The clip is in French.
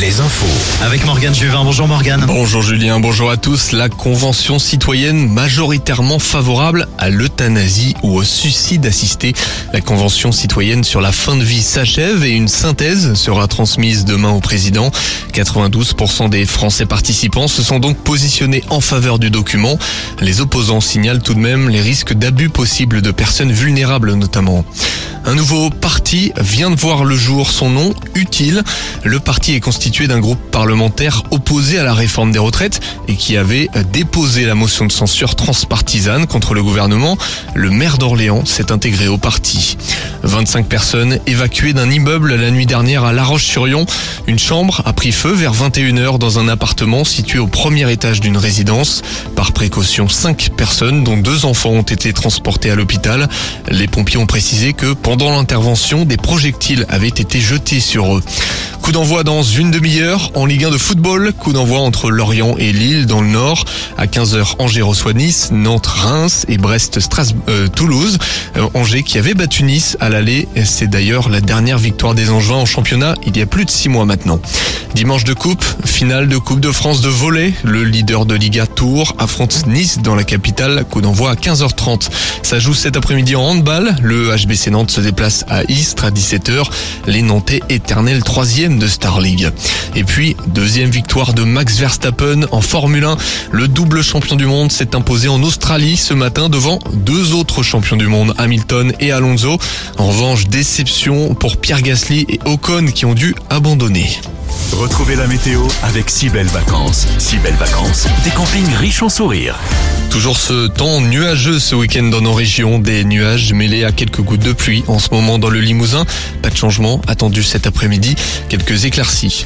les infos. Avec Morgane Juvin. Bonjour Morgane. Bonjour Julien, bonjour à tous. La convention citoyenne majoritairement favorable à l'euthanasie ou au suicide assisté. La convention citoyenne sur la fin de vie s'achève et une synthèse sera transmise demain au président. 92% des Français participants se sont donc positionnés en faveur du document. Les opposants signalent tout de même les risques d'abus possibles de personnes vulnérables notamment. Un nouveau parti vient de voir le jour, son nom utile. Le parti est constitué d'un groupe parlementaire opposé à la réforme des retraites et qui avait déposé la motion de censure transpartisane contre le gouvernement. Le maire d'Orléans s'est intégré au parti. 25 personnes évacuées d'un immeuble la nuit dernière à La Roche-sur-Yon. Une chambre a pris feu vers 21h dans un appartement situé au premier étage d'une résidence. Par précaution, 5 personnes, dont deux enfants, ont été transportées à l'hôpital. Les pompiers ont précisé que pendant l'intervention, des projectiles avaient été jetés sur eux. Coup d'envoi dans une demi-heure en Ligue 1 de football. Coup d'envoi entre Lorient et Lille dans le Nord. À 15h, Angers reçoit Nice, Nantes, Reims et Brest, Strasbourg, euh, Toulouse. Euh, Angers qui avait battu Nice à l'aller. C'est d'ailleurs la dernière victoire des Angevins en championnat il y a plus de six mois maintenant. Dimanche de coupe, finale de Coupe de France de volley. Le leader de Liga Tours affronte Nice dans la capitale. Coup d'envoi à 15h30. Ça joue cet après-midi en handball. Le HBC Nantes se déplace à Istres à 17h. Les Nantais éternels troisième de Star League. Et puis, deuxième victoire de Max Verstappen en Formule 1. Le double champion du monde s'est imposé en Australie ce matin devant deux autres champions du monde, Hamilton et Alonso. En revanche, déception pour Pierre Gasly et Ocon qui ont dû abandonner. Retrouvez la météo avec si belles vacances. Si belles vacances, des campings riches en sourires. Toujours ce temps nuageux ce week-end dans nos régions, des nuages mêlés à quelques gouttes de pluie en ce moment dans le Limousin. Pas de changement attendu cet après-midi, quelques éclaircies.